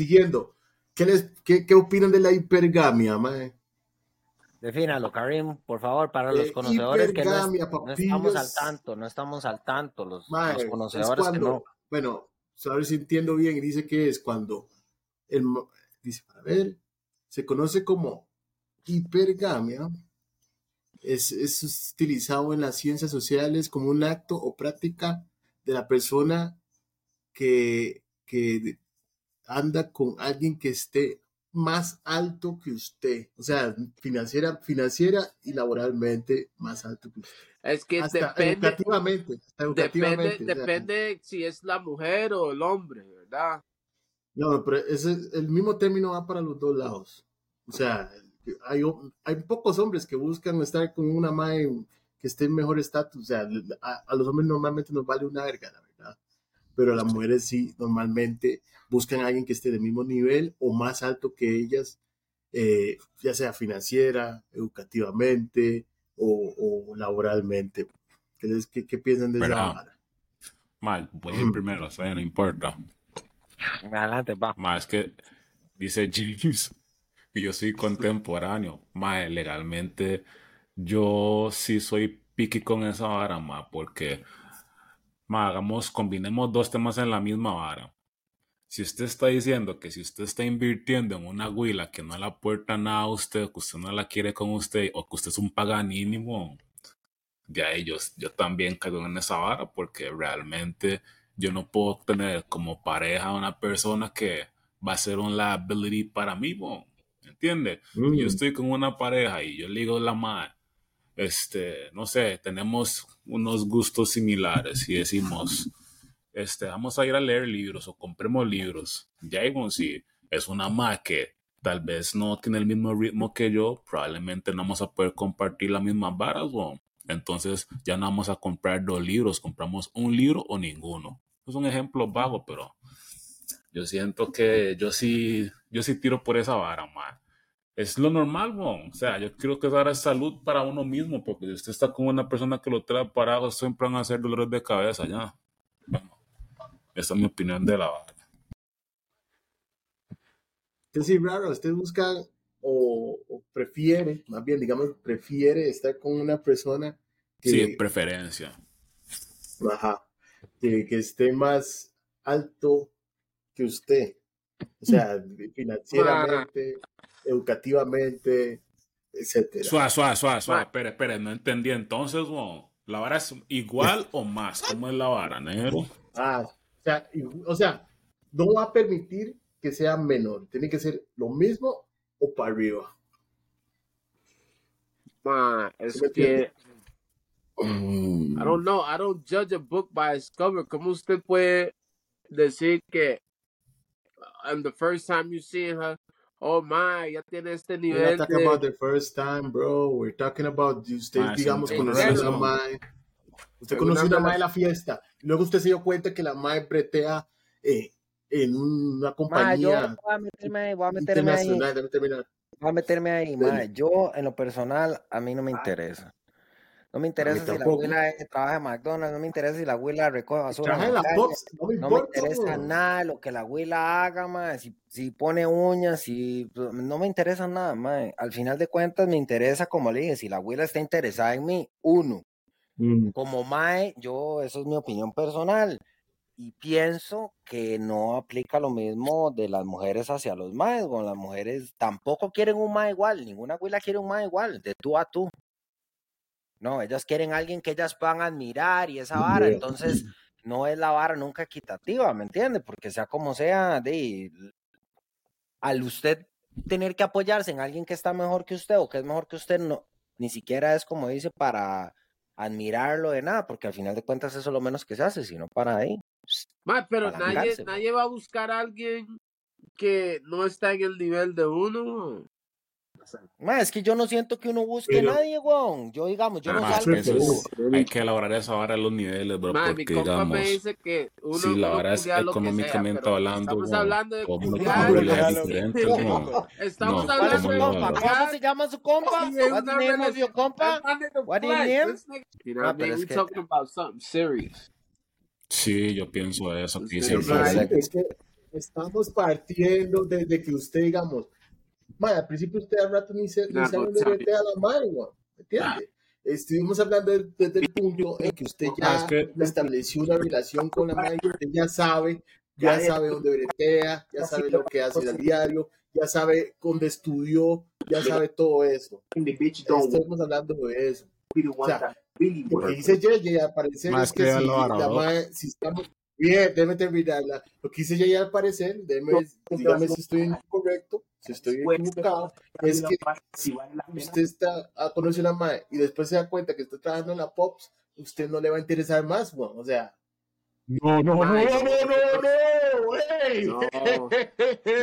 siguiendo. ¿Qué, les, qué, qué opinan de la hipergamia, mae? Defínalo, Karim, por favor, para los Eh, conocedores que no, es- no estamos al tanto, no estamos al tanto, los, Mae, los conocedores que no. bueno, a ver si entiendo bien, y dice que es cuando, el, dice, a ver, se conoce como hipergamia, es, es utilizado en las ciencias sociales como un acto o práctica de la persona que, que anda con alguien que esté más alto que usted, o sea, financiera, financiera y laboralmente más alto que usted. Es que Hasta depende, educativamente, hasta depende, educativamente. o sea, depende si es la mujer o el hombre, ¿verdad? No, pero ese, el mismo término va para los dos lados. O sea, hay, hay pocos hombres que buscan estar con una madre que esté en mejor estatus. O sea, a, a los hombres normalmente nos vale una verga, la verdad. Pero las mujeres sí, normalmente buscan a alguien que esté del mismo nivel o más alto que ellas, eh, ya sea financiera, educativamente o, o laboralmente. ¿Qué, qué- qué piensan de esa vara? Mal, voy a ir primero, o sea, no importa. Adelante, va. Más que dice James que yo soy contemporáneo. Más legalmente, yo sí soy piqui con esa vara, más, porque hagamos, combinemos dos temas en la misma vara. Si usted está diciendo que si usted está invirtiendo en una huila que no le aporta nada a usted, que usted no la quiere con usted, o que usted es un paganínimo, de ahí yo, también caigo en esa vara, porque realmente yo no puedo tener como pareja a una persona que va a ser un liability para mí, bo, ¿entiende? Mm. Yo estoy con una pareja y yo le digo la madre, este, no sé, tenemos unos gustos similares y decimos, este, vamos a ir a leer libros o compremos libros. Ya digo, si es una que tal vez no tiene el mismo ritmo que yo, probablemente no vamos a poder compartir las mismas varas, bo. Entonces ya no vamos a comprar dos libros, compramos un libro o ninguno. Es un ejemplo vago, pero yo siento que yo sí, yo sí tiro por esa vara, man. Es lo normal, bon. O sea, yo creo que dar es salud para uno mismo, porque si usted está con una persona que lo trae parado, siempre van a hacer dolores de cabeza, ya. Bueno, esa es mi opinión de la vara. Es decir, raro, usted busca o, o prefiere, más bien, digamos, prefiere estar con una persona que, Sí, preferencia. ajá, que, que esté más alto que usted. O sea, financieramente, educativamente, etcétera. Suave, suave, suave, suave. Ma- Espera, espera, no entendí. Entonces, ¿la vara es igual o más? ¿Cómo es la vara, negro? Ah, o sea, o sea, no va a permitir que sea menor. Tiene que ser lo mismo o para arriba. Ma, es ¿Sí me que? I don't know, I don't judge a book by its cover. ¿Cómo usted puede decir que and the first time you see her, oh my, ya tiene este We're nivel not talking about de... the first time, bro. We're talking about usted, Ah, digamos, conocer a mae. Usted conoció una una mae en la fiesta. Y luego usted se dio cuenta que la mae bretea eh, en una Ma, yo compañía voy a meterme ahí, voy a meterme ahí, voy a meterme ahí, ma. Yo, en lo personal, a mí no me interesa. No me interesa si la abuela eh, trabaja en McDonald's, no me interesa si la abuela recoge basura en la calle, Pops, no me no me interesa nada lo que la abuela haga, ma. Si, si pone uñas, si pues, no me interesa nada, ma. Al final de cuentas me interesa, como le dije, si la abuela está interesada en mí, uno. Mm. Como mae, yo, eso es mi opinión personal. Y pienso que no aplica lo mismo de las mujeres hacia los maes. Bueno, las mujeres tampoco quieren un mae igual, ninguna abuela quiere un mae igual, de tú a tú. No, ellas quieren a alguien que ellas puedan admirar y esa vara. Entonces, no es la vara nunca equitativa, ¿me entiende? Porque sea como sea, de, al usted tener que apoyarse en alguien que está mejor que usted o que es mejor que usted, no, ni siquiera es como dice para admirarlo de nada, porque al final de cuentas eso es lo menos que se hace, sino para ahí. Ma, pero Para nadie, nadie va a buscar a alguien que no está en el nivel de uno. Ma, es que yo no siento que uno busque Pero- a nadie, weón. Yo, digamos, yo no salgo. que eso es- hay que elaborar esa vara a los niveles, bro, Ma, mi porque compa digamos, me dice que uno, si la vara es económicamente hablando, estamos weón, hablando de. Estamos No, ¿Cuál es hablando su ¿cómo de? ¿Cómo se llama su compa? What's the name of your compa? What is name? You know what I pero mean? es We que- talking about something serious. Sí, yo pienso eso. que es que estamos partiendo desde que usted, digamos, mae, al principio usted al rato ni se, ni sabe dónde a la madre, weón, ¿me entiende? Estuvimos hablando de- desde el punto en que usted Ah, ya es que- estableció una relación con la madre, usted ya sabe, ya sabe dónde bretea, ya sabe lo que hace al diario, ya sabe dónde estudió, ya sabe todo eso. Estamos hablando de eso. O sea, lo que dice Yeye al parecer Más es que que si, lo la mae- si estamos bien, déjeme terminarla. Lo que dice Yeye al parecer, déjeme, dígame si estoy incorrecto, si estoy equivocado, es que si usted está a conocer a la mae y después se da cuenta que está trabajando en la Pops, usted no le va a interesar más, weón. O sea, No, no, no, no, no, no. No,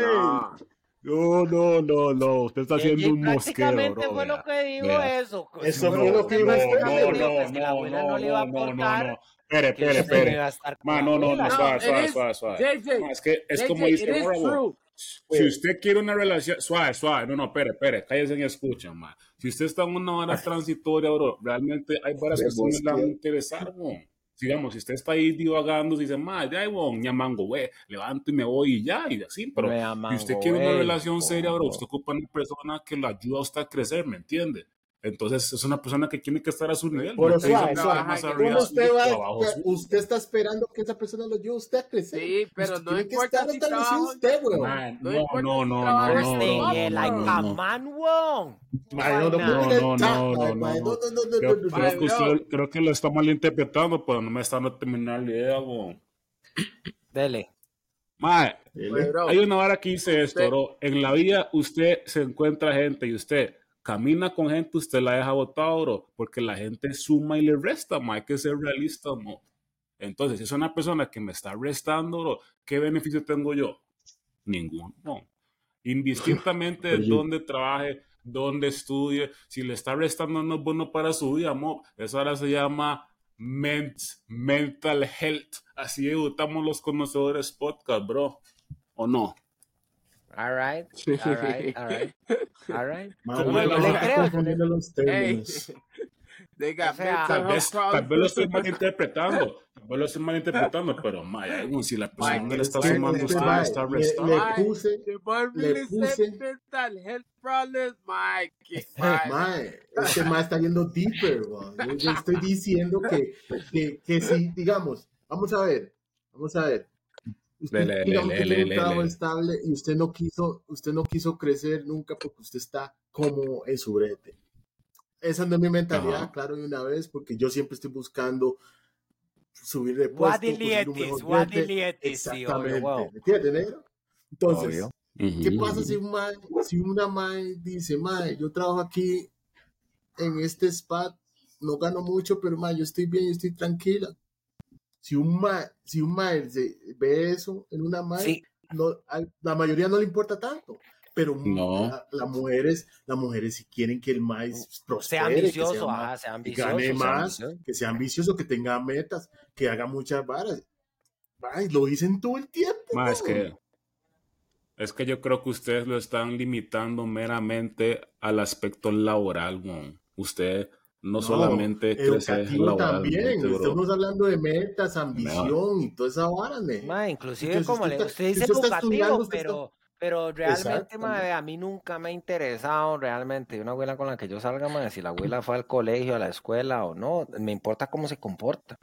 no. No, no, no, no. Usted está haciendo un mosquero, prácticamente bro. fue lo que dijo eso. Eso Sí, fue lo que dijo no, no, no, pues no, no, no. Espere, espere, no espere. no, no, no, suave, No, suave, suave, suave. Es que es como dice. Si usted quiere una relación, suave, suave, no, no, espere, espere, cállese y escucha, ma. Si usted está en una hora transitoria, bro, realmente hay varias cosas que le van a interesar, bro. Digamos, si usted está ahí divagando, y dice, ma, ya, bon, ya mango, güey, levanto y me voy y ya, y así, pero si usted quiere una relación seria, bro, usted ocupa una persona que lo ayuda a usted a crecer, ¿me entiende? Entonces, es una persona que tiene que estar a su nivel. Pero no suave, suave. "Ah, más ¿Cómo arriba, ¿cómo usted va? abajo, sí". Usted está esperando que esa persona lo ayude a usted a crecer. Sí, pero Usted no tiene que importa estar si trabajo- usted, weón. Man, No no, no, no, no, no, no, no, like no, a no. man, no, no, No, puede no, ser no, tan- no, mae, no, mae, no. no, no, no, Creo, creo que usted, creo que lo está malinterpretando, pero no me está dando terminar la idea, weón. Dele. Mae, Pues, bro, hay una vara que dice esto, Usted- bro. En la vida usted se encuentra gente y usted camina con gente, usted la deja botado, bro, porque la gente suma y le resta, mae. Hay que ser realista, mo. Entonces, si es una persona que me está restando, bro, ¿qué beneficio tengo yo? Ninguno. Indistintamente de Oye. dónde trabaje, dónde estudie, si le está restando no es bueno para su vida, mo. Eso ahora se llama ment- mental health. Así debutamos los conocedores podcast, bro. ¿O no? All right, all right, all right, all right. Tal vez, tal problems. vez lo estoy malinterpretando. Tal vez lo estoy malinterpretando, pero Maya, si la persona Mae, le está es que sumando, usted está restando. le puse- le puse- mental health problems, my mae. Mae, este mae está yendo deeper, yo estoy diciendo que, que, que si, digamos, vamos a ver, vamos a ver. Usted, Le, le, digamos le, que le, tiene un trabajo le. estable y usted no quiso, usted no quiso crecer nunca porque usted está como en su brete. Esa no es mi mentalidad, Ajá. claro, de una vez, porque yo siempre estoy buscando subir de puesto, Guadilietis, conseguir un mejor brete. guadilietis, sí, obvio, Exactamente, wow. ¿me entiendes, negro? Entonces, Obvio. ¿Qué pasa si, un si una mae dice, mae, yo trabajo aquí en este spot, no gano mucho, pero mae, yo estoy bien, yo estoy tranquila? Si un mae, si un mae se ve eso en una mae, Sí, no, a la mayoría no le importa tanto. Pero No. la- las mujeres, las mujeres si quieren que el mae prospere, sea que ambicioso, sea más- ajá, sea que ambicioso. gane sea más, ambicioso. que sea ambicioso, que tenga metas, que haga muchas varas. Ay, lo dicen todo el tiempo. Ma, es que es que yo creo que ustedes lo están limitando meramente al aspecto laboral, weón. Usted no, solamente crece educativo también. bro. Estamos hablando de metas, ambición y toda esa vara. Ma, inclusive Entonces, como usted le usted dice educativo, está- pero, pero realmente, ma, a mí nunca me ha interesado realmente una abuela con la que yo salga, ma, si la abuela fue al colegio, a la escuela o no, me importa cómo se comporta.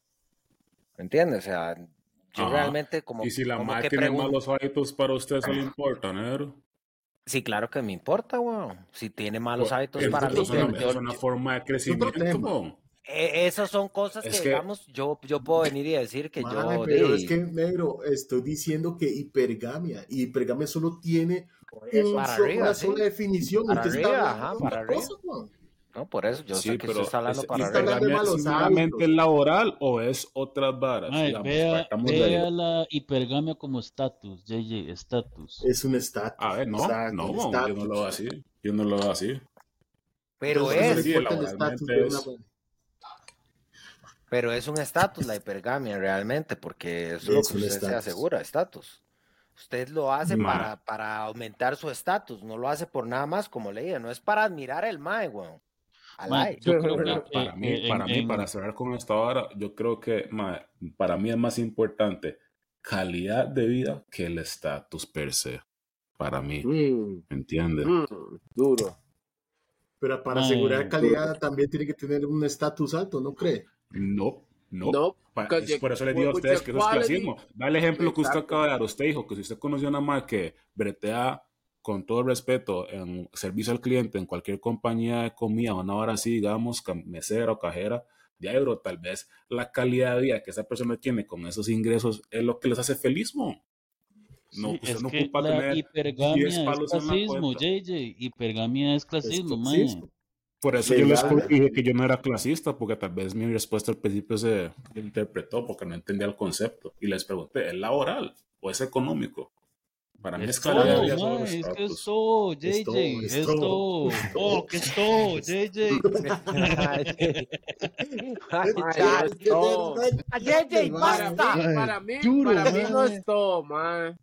¿Me entiendes? O sea, yo Ajá. realmente como, Y si la madre tiene pregunto- malos hábitos para usted, eso le importa, negro. Sí, claro que me importa, weón. Si tiene malos hábitos para mí, es una, forma de crecimiento, eh, esas son cosas Es que, que- digamos, yo, yo puedo venir y decir que Mae, yo... pero es que, negro, estoy diciendo que hipergamia, y hipergamia solo tiene un para so- arriba, una sí. sola definición. Para arriba, ajá, para arriba. cosa, weón. No, por eso, yo Sí, sé que pero usted está hablando es- para ¿y está hablando de hipergamia malos hábitos. laboral o es otras varas? Mae, Digamos, vea, vea la hipergamia como estatus, JJ, estatus. Es un estatus. A ver, no, no, yo no lo veo así. Yo no lo veo así. Pero es, sí, el una es- pero es un estatus la hipergamia realmente, porque eso es lo que usted se asegura, estatus. Usted lo hace para, para aumentar su estatus, no lo hace por nada más, como le dije, no es para admirar el mae, weón. Yo creo que para eh, mí, eh, para mí, para cerrar con esta hora, yo creo que ma, para mí es más importante calidad de vida que el estatus per se, para mí. Mm, ¿Me entiendes? mm, duro. Pero para asegurar calidad también tiene que tener un estatus alto, ¿no cree? No, no. Es por eso les digo a ustedes que eso es clasismo. Da el ejemplo que usted acaba de dar. Usted dijo que si usted conoció a una más que bretea con todo el respeto en servicio al cliente en cualquier compañía de comida, una hora así, digamos, mesera o cajera, de ahí, bro, tal vez la calidad de vida que esa persona tiene con esos ingresos es lo que les hace feliz, mo. No, Sí, usted es no que ocupa la tener 10 hipergamia es palos en la clasismo. JJ. Hipergamia es clasismo, man. clasismo. Por eso yo les dije que yo no era clasista, porque tal vez mi respuesta al principio se interpretó porque no entendía el concepto. Y les pregunté, ¿es laboral o es económico? Para mí es todo, man, es que es todo, JJ, es todo. Oh, que es todo, JJ. JJ, Para mí, basta. para mí, Duro, para mí no es todo, man.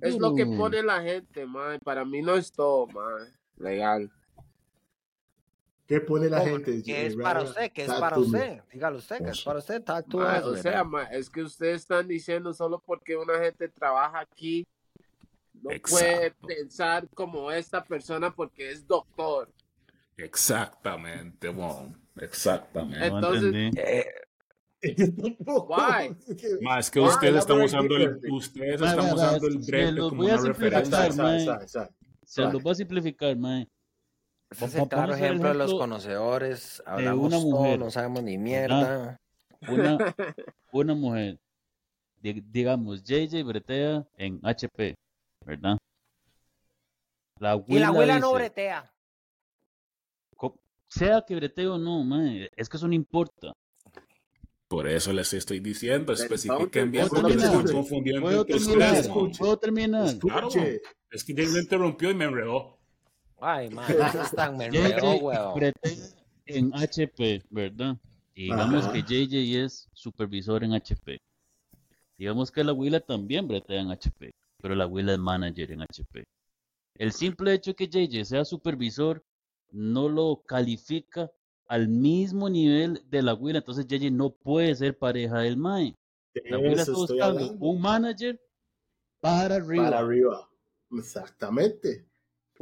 Es lo que pone la gente, man. Para mí no es todo, man. Legal. ¿Qué pone la gente? ¿Qué es para usted? ¿Qué es para usted? Dígalo usted, ¿qué es para usted? Ma, o sea, ma, es que ustedes están diciendo solo porque una gente trabaja aquí, no puede Exacto. pensar como esta persona porque es doctor. Exactamente, bon. Exactamente. Entonces-. Eh, es que ustedes están usando el, ustedes están usando el brete como voy a una simplificar, referencia. Se los voy a simplificar, man. Ese es el claro ejemplo de los conocedores. Hablamos una todo, mujer. no sabemos ni mierda. Una, una mujer, di- digamos, JJ bretea en HP, ¿verdad? La Y la abuela no dice, bretea. co- Sea que bretee o no, man, es que eso no importa. Por eso les estoy diciendo, especifiquen bien porque se están escuche, confundiendo ¿Puedo terminar? ¿Puedo terminar? Claro. Es que Jay me interrumpió y me enredó. Ay, man, eso es tan me enredó, JJ weón. bretea en HP, ¿verdad? Digamos Ajá. que JJ es supervisor en HP. Digamos que la abuela también bretea en HP, pero la abuela es manager en HP. El simple hecho que JJ sea supervisor no lo califica al mismo nivel de la abuela, entonces JJ no puede ser pareja del MAE. La eso está buscando hablando. un manager para arriba. Para arriba. Exactamente.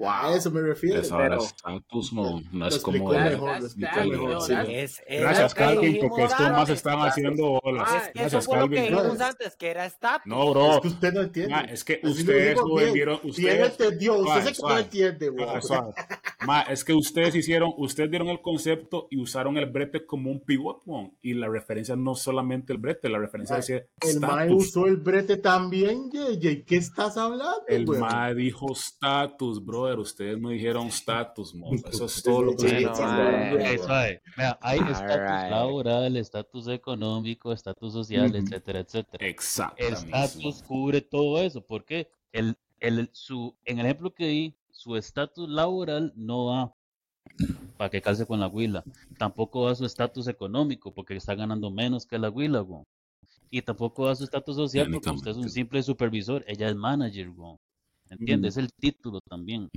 A eso me refiero. Es ahora pero- estatus, mo. No es como... no, Gracias, Calvin, porque estos más antes. están haciendo olas. Ah, es que eso Gracias, fue lo que Calvin. dijimos No, antes, que era. No, bro. Es que usted no entiende. Ma, es que ustedes bien. vendieron, ustedes... entendió. Usted no entiende, güey. Ma, es que ustedes hicieron, ustedes dieron el concepto y usaron el brete como un pivot, mon, y la referencia no solamente el brete, la referencia Ma, decía El mae status. usó el brete también, JJ. ¿Qué estás hablando, El ma dijo status, brother. Ustedes no dijeron status, mo. Eso es todo lo que Sí. Ok, suave. Vea, hay estatus Alright. laboral, estatus económico, estatus social, Ujú. etcétera, etcétera. El Exactamente. estatus cubre todo eso, porque el, el, su, en el ejemplo que di, su estatus laboral no va para que calce con la huila. Tampoco va su estatus económico, porque está ganando menos que la huila, güey. Y tampoco va su estatus social, porque usted es un simple supervisor, ella es manager, güey. ¿Entiende? Es el título también.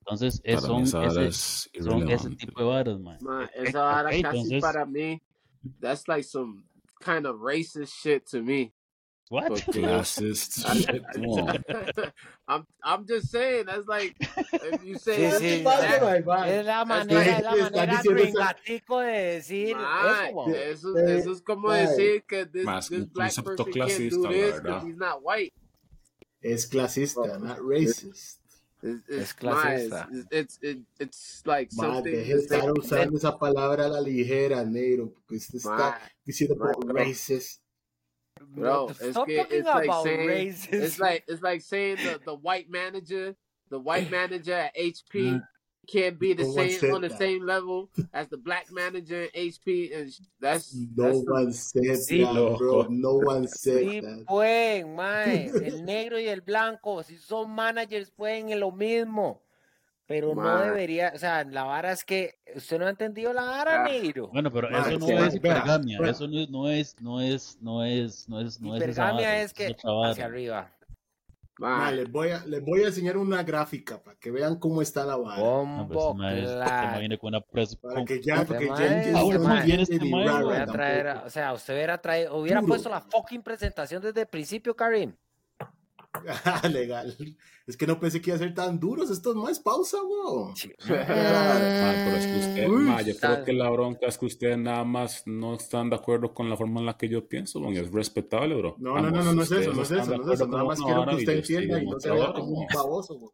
Entonces, es, son, ese, es son ese tipo de varas, man. Ma, Eh, esa vara ok, casi entonces- para mí, that's like some kind of racist shit to me. What? Porque- Classist shit. I'm I'm just saying that's like if you say Sí, that- sí, bye, bye. Es la manera, es la manera gringatico de decir Ma, eso, eso, Eh, eso es como decir que this, this black person can't do this because he's not white. Es clasista, not racist. It's, Es it's, ma, clasista. it's, it's, it- it's like Ma, something deje de that they- estar usando esa palabra a la ligera, negro, porque usted Ma, está diciendo ma, por bro. racist. Bro, What it's que- talking it's like saying- racism. it's like it's like saying the, the white manager, the white manager at HP mm. Can't be the No same on the that. same level as the black manager HP, and that's No that's the- one said Sí, that, bro. No one said Sí, that. pueden, mae. El negro y el blanco, si son managers, pueden en lo mismo. Pero no debería, o sea, la vara es que usted no ha entendido la vara, Ah. negro. Bueno, pero eso no es hipergamia, eso no es, no es, no es, no es, no es, no es esa Hipergamia vara, es que hacia arriba. Ma, les, voy a, les voy a enseñar una gráfica para que vean cómo está la vara. No, pero Bombo este mae- este viene con una pres- Para que ya, Este porque mae- Jen Ah, no mae. entiende Este o sea, usted hubiera traído, hubiera puesto la fucking presentación desde el principio, Karim. Ah, Legal. Es que no pensé que iba a ser tan duros estos más pausa, weón. Ah, pero es que usted, Uy, ma, yo creo que la bronca es que ustedes nada más no están de acuerdo con la forma en la que yo pienso, y es respetable, bro. No, no, no, no, no es eso, no es eso, no es eso. Nada más quiero que usted entienda y no se vea como un man. baboso, weón.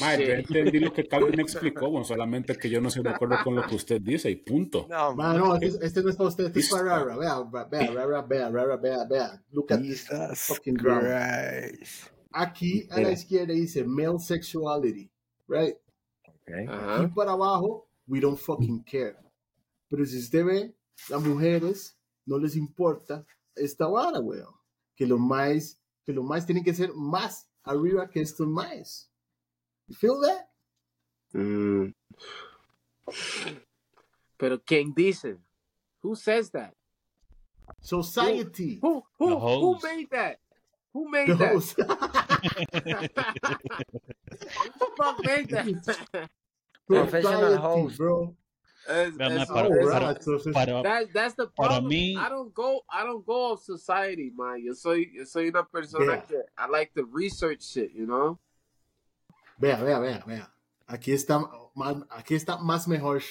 Ma, yo entendí lo que Calvin explicó, bueno, solamente que yo no estoy de acuerdo con lo que usted dice y punto. No, no, este, este no es para usted, este es para Rara. Vea, vea, Rara, vea, Rara, vea, vea. Look at this fucking drama. Aquí a la izquierda dice male sexuality, right? Aquí Ajá. para abajo, we don't fucking care. Pero si usted ve, las mujeres no les importa esta vara, weón. Que los más, que los más tienen que ser más arriba que estos más. You feel that? Mm. Pero ¿quién dice? Who says that? Society. Who who who hoes. made that? Who made The that? host. Who the fuck made that? Professional host. bro. Para- es- para- Alright, so- so- para, that- that's the para problem. mí- I don't go I don't go of society, man. Yo soy yo soy una persona Vea. que I like to research shit, you know? Vea, vea, vea, vea. Aquí está más, aquí está más mejor.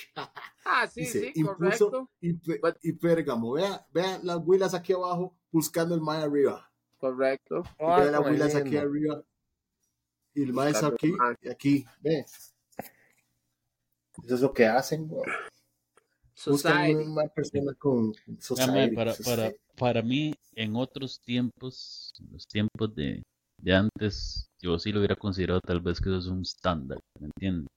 Ah, sí, Dice, sí, impulso correcto. y, But- y pérgamo. Vea, vea las huilas aquí abajo buscando el mae arriba. Correcto. Y huilas aquí arriba. Y el mae Buscando aquí y aquí. Ve. Eso es lo que hacen. Buscan una persona con society. para, para, society. para mí, en otros tiempos, los tiempos de, de antes, yo sí lo hubiera considerado tal vez que eso es un estándar, ¿me entiendes?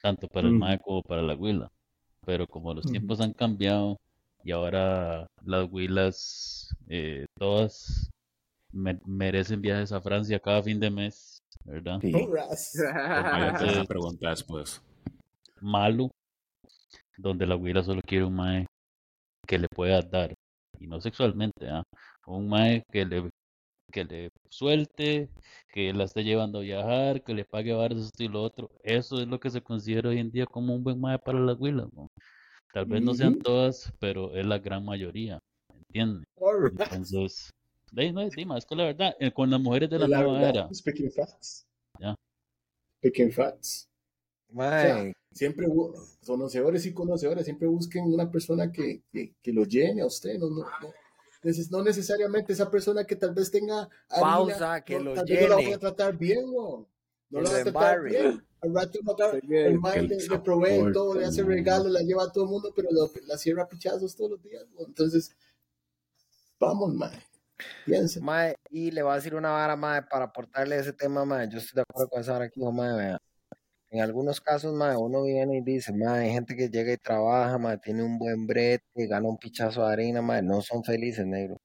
Tanto para el Mm. mae como para la huila. Pero como los tiempos han cambiado y ahora las huilas, eh, todas merecen viajes a Francia cada fin de mes, ¿verdad? Horas. Vaya, Entonces- esa pregunta después. malo, donde la güila solo quiere un mae que le pueda dar, y no sexualmente, ¿ah? Un mae que le, que le suelte, que la esté llevando a viajar, que le pague varas esto y lo otro. Eso es lo que se considera hoy en día como un buen mae para las güilas, ¿no? Tal vez no sean todas, pero es la gran mayoría, ¿entiendes? Entonces, de no es, Dima, es que la verdad, eh, con las mujeres de la la nueva verdad. era, Speaking facts. Ya. Speaking facts. Mae, Siempre bu- conocedores y conocedoras, siempre busquen una persona que, que, que lo llene a usted, no, no, no, neces- no necesariamente esa persona que tal vez tenga harina, Pausa, que no, lo tal vez no la voy llene. a tratar bien, no, no la lo va a tratar embarre. bien. Al rato el man le, le provee todo, le hace regalos, la lleva a todo el mundo, pero lo- la cierra a pichazos todos los días. ¿no? Entonces, vamos, man, piensa. mae, y le voy a decir una vara, mae, para aportarle ese tema, mae. Yo estoy de acuerdo con esa vara aquí, mae. En algunos casos, mae, uno viene y dice, mae, hay gente que llega y trabaja, mae, tiene un buen brete, gana un pichazo de harina, mae, no son felices, negro.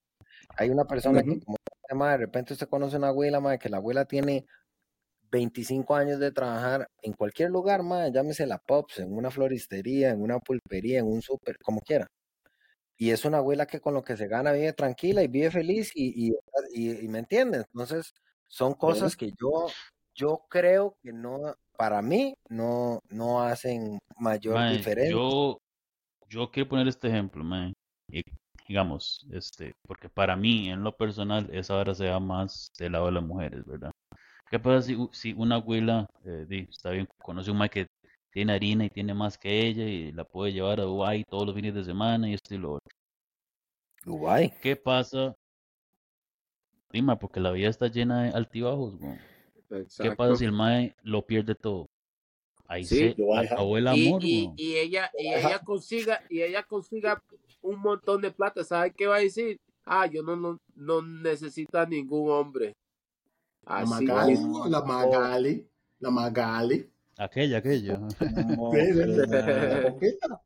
Hay una persona que, como mae, de repente usted conoce una abuela, mae, que la abuela tiene 25 años de trabajar en cualquier lugar, mae, llámese la Pops, en una floristería, en una pulpería, en un súper, como quiera. Y es una abuela que con lo que se gana vive tranquila y vive feliz y, y, y- y me entiende. Entonces, son cosas que yo, yo creo que no, para mí, no, no hacen mayor Mae, diferencia. Yo, yo quiero poner este ejemplo, mae. Y, digamos, este, porque para mí, en lo personal, esa hora se da más del lado de las mujeres, ¿verdad? ¿Qué pasa si, si una abuela, eh, di, está bien, conoce un mae que tiene harina y tiene más que ella y la puede llevar a Dubái todos los fines de semana y esto y lo otro? Dubái. ¿Qué pasa? Dima, porque la vida está llena de altibajos. ¿Qué pasa si el mae lo pierde todo? Ahí Sí, se acabó el amor, y, ella y ella consiga y ella consiga un montón de plata ¿sabe qué va a decir? ah yo no no, no necesito a ningún hombre La Magali, la Magali, la Magali. Aquella, aquella. Sí, La compita.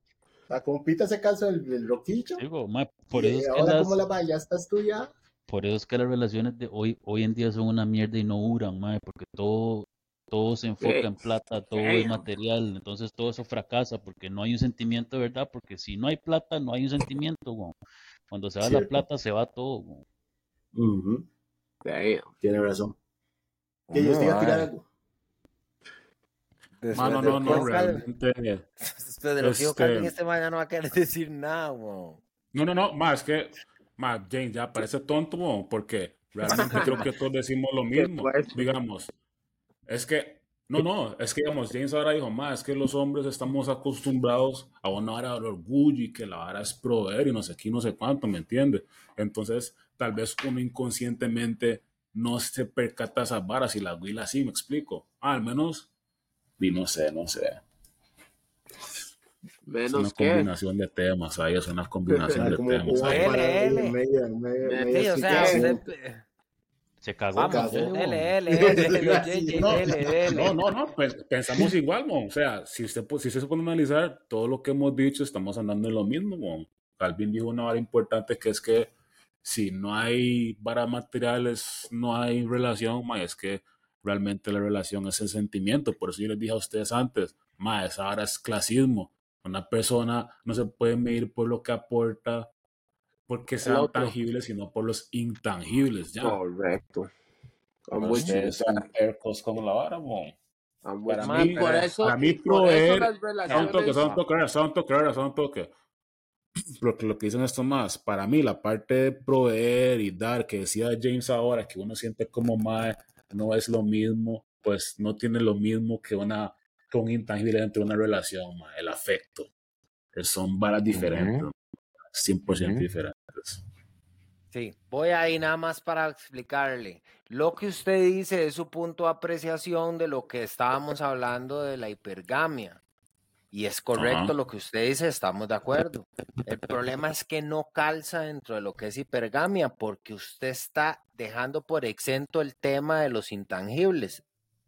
La compita se cansó del, del roquillo. Digo, por y eso es que ahora, las, como la vaya, estás tú ya. por eso es que las relaciones de hoy, hoy en día son una mierda y no duran, mae, porque todo, todo se enfoca en plata, todo es material, entonces todo eso fracasa porque no hay un sentimiento de verdad, porque si no hay plata, no hay un sentimiento, weón. Cuando se va la plata, se va todo. Ujú, Damn. Tiene razón. Que ellos digan tirar algo. Mano, no, no, realmente. Después de lo que yo este- este mañana no va a querer decir nada, weón. No, no, no, más que, más, James ya parece tonto, weón, porque realmente creo que todos decimos lo mismo. Digamos, es que, no, no, es que, digamos, James ahora dijo, más, es que los hombres estamos acostumbrados a una vara del orgullo y que la vara es proveer y no sé qué, no sé cuánto, ¿me entiendes? Entonces, tal vez uno inconscientemente no se percata esas varas y las huila así, me explico. Ah, al menos, y no sé, no sé. Es una Menos que. combinación de temas, ahí es una combinación de temas. para. Se cagó. Vamos, L. L, L, L, JJ, No, L, L. No, no, no, pues pensamos igual, mon. O sea, si usted, pu- si usted se pone a analizar todo lo que hemos dicho, estamos andando en lo mismo, mon. Calvin dijo una vara importante que es que si no hay varas materiales, no hay relación, ma, es que realmente la relación es el sentimiento. Por eso yo les dije a ustedes antes, ma, esa vara es clasismo. Una persona no se puede medir por lo que aporta, porque sean otro. tangibles, sino por los intangibles, ya. Correcto. Para with you. ustedes son tercos con la vara, mon. I'm with Para you. mí, por eso, para mí proveer, son toques, relaciones. son toques, son toques, son toques. Lo que, lo que dicen esto más, para mí la parte de proveer y dar, que decía James ahora, que uno siente como más, no es lo mismo, pues no tiene lo mismo que una que un intangible dentro de una relación, ma, el afecto. Son varas diferentes, 100% Ujú. diferentes. Sí, voy ahí nada más para explicarle. Lo que usted dice es su punto de apreciación de lo que estábamos hablando de la hipergamia. Y es correcto Ajá. lo que usted dice, estamos de acuerdo. El problema es que no calza dentro de lo que es hipergamia porque usted está dejando por exento el tema de los intangibles,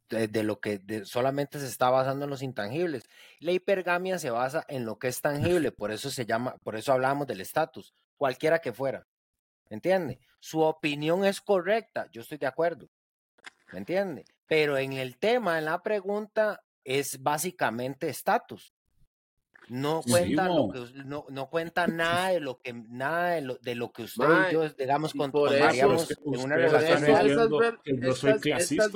de, de lo que de- solamente se está basando en los intangibles. La hipergamia se basa en lo que es tangible, por eso se llama, por eso hablamos del estatus, cualquiera que fuera. ¿Me entiende? Su opinión es correcta, yo estoy de acuerdo. ¿Me entiende? Pero en el tema, en la pregunta, es básicamente estatus. No Sí, cuenta, lo que no, no cuenta nada de lo que nada de lo, de lo que usted y yo, digamos, con, por eso es que en una relación que yo soy clasista,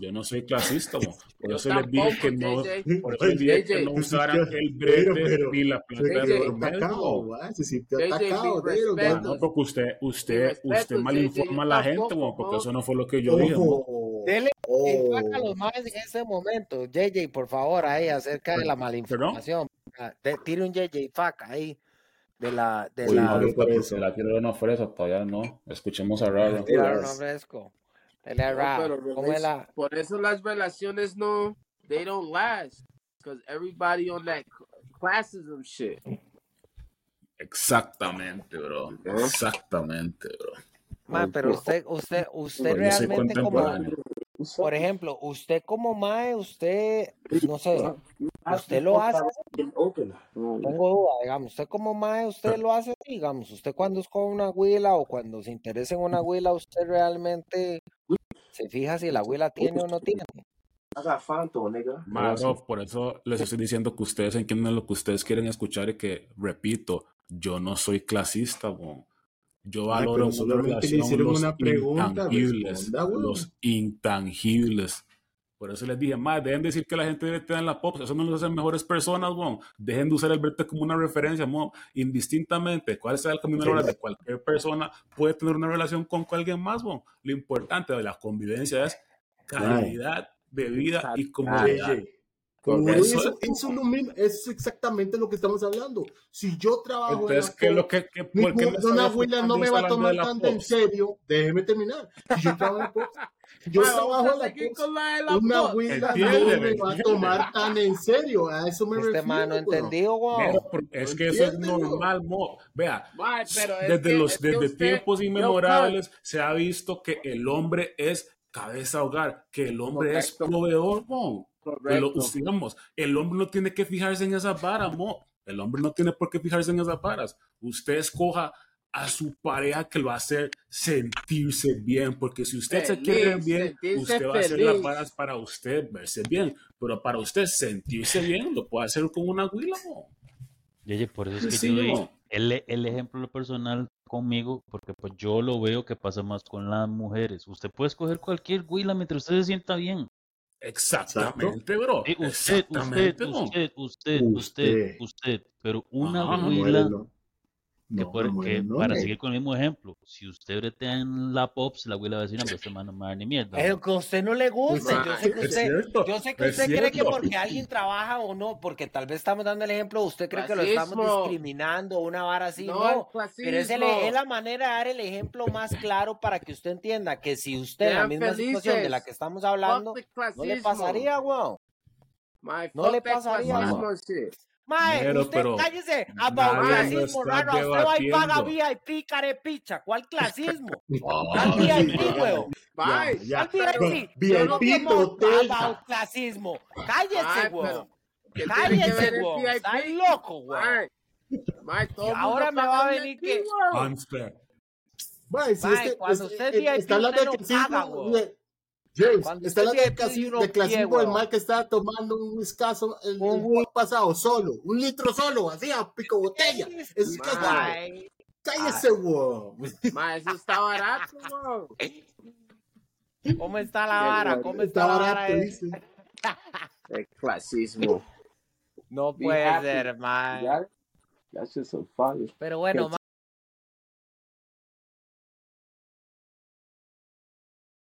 yo no soy clasista, por Yo eso les dije que no, JJ. por eso les dije que no usaran el brete ni la plata de atacado. Se. No, porque usted, usted, usted mal JJ, informa a la gente, porque eso no fue lo que yo dije. Dele oh. a los más en ese momento. JJ, por favor, ahí acerca de la malinformación. De- Tire un JJ fac ahí de la de Uy, la no, la quiero una fresa, todavía no. Escuchemos a Raro. No fresco. Dele a No. Por eso las relaciones no, they don't last. Because everybody on that classism shit. Exactamente, bro. Exactamente, bro. Ma, pero usted, usted, usted realmente como. Por ejemplo, usted como mae, usted, no sé, usted lo hace, tengo duda, digamos, usted como mae, usted lo hace, digamos, usted cuando es con una huila o cuando se interesa en una huila, usted realmente se fija si la huila tiene o no tiene. Bro, por eso les estoy diciendo que ustedes entienden lo que ustedes quieren escuchar y que, repito, yo no soy clasista, weón. Yo Ay, valoro en solamente le relación los una pregunta, intangibles. Los intangibles. Por eso les dije, más, dejen de decir que la gente debe tener la pop, eso no los hace mejores personas, weón. Dejen de usar el verte como una referencia, weón. Indistintamente, cuál sea el camino de la hora de cualquier persona, puede tener una relación con alguien más, weón. Lo importante de la convivencia es calidad de vida y comodidad. JJ, Eso eso, es. eso es es exactamente lo que estamos hablando. Si yo trabajo Entonces, en la ¿qué es que, que- mi me una abuela no me va a tomar tanto en serio. Déjeme terminar. Si yo trabajo en la pop, yo trabajo en la pop, con la de la una abuela no Entiéndeme, me va a tomar tan en serio. A eso me Este refiero. no entendido. Pero, por- es que eso es normal, mo. Vea, pero es desde que- los es que desde usted- tiempos yo, inmemorables se ha visto que el hombre es cabeza hogar, que el hombre es Correcto. proveedor, mo. Correcto. Que lo- digamos, el hombre no tiene que fijarse en esas varas, mo. El hombre no tiene por qué fijarse en esas varas. Usted escoja a su pareja que lo va a hacer sentirse bien, porque si usted se quiere Feliz, bien, usted va a hacer las feliz. varas para usted verse bien, pero para usted sentirse bien lo puede hacer con una huila, mo. Oye, por eso es que Sí, yo doy el, el ejemplo personal conmigo porque pues yo lo veo que pasa más con las mujeres. Usted puede escoger cualquier huila mientras usted se sienta bien. Exactamente, bro. Usted, usted, usted, usted, usted, usted, pero una Ajá, huila Que, no, por- bueno, que no, para seguir con el mismo ejemplo, si usted bretea en la Pops, la huila va a decir, no, pero este man no me va a dar ni mierda. Es ¿no?". que a usted no le guste. Yo sé que usted, cierto, yo sé que usted cree que porque alguien trabaja o no, porque tal vez estamos dando el ejemplo, usted cree que lo estamos discriminando o una vara así. No, No, pero es, el- es la manera de dar el ejemplo más claro para que usted entienda que si usted en la misma situación de la felices. que estamos hablando, no le pasaría, weón. My, No le pasaría. Mae, Pero- usted pero cállese, about está raro, usted va y paga. VIP, carepicha, ¿cuál clasismo? ¿Cuál VIP. Ya, ¿Cuál VIP? VIP Yo no como about clasismo, cállese, Ay, weón. pero, ¿qué tiene que Cállese. VIP? Está loco. Mae, mae, el ahora me va a venir que-. Unfair. Mae, si Mae, es que- cuando usted es eh, VIP, está hablando usted de no clasismo, paga, weón. James, Cuando está usted hablando de VIP, clasismo, uno de clasismo pie, del mal que estaba tomando un escaso el, Un- pasado, solo, un litro solo, así a pico botella. Eso es. Ay, Cállese, weón. Eso está barato, weón. ¿Cómo está la vara? ¿Cómo está, Está la vara? barato, dice. El clasismo. No puede ser, that's just funny. Pero bueno, Que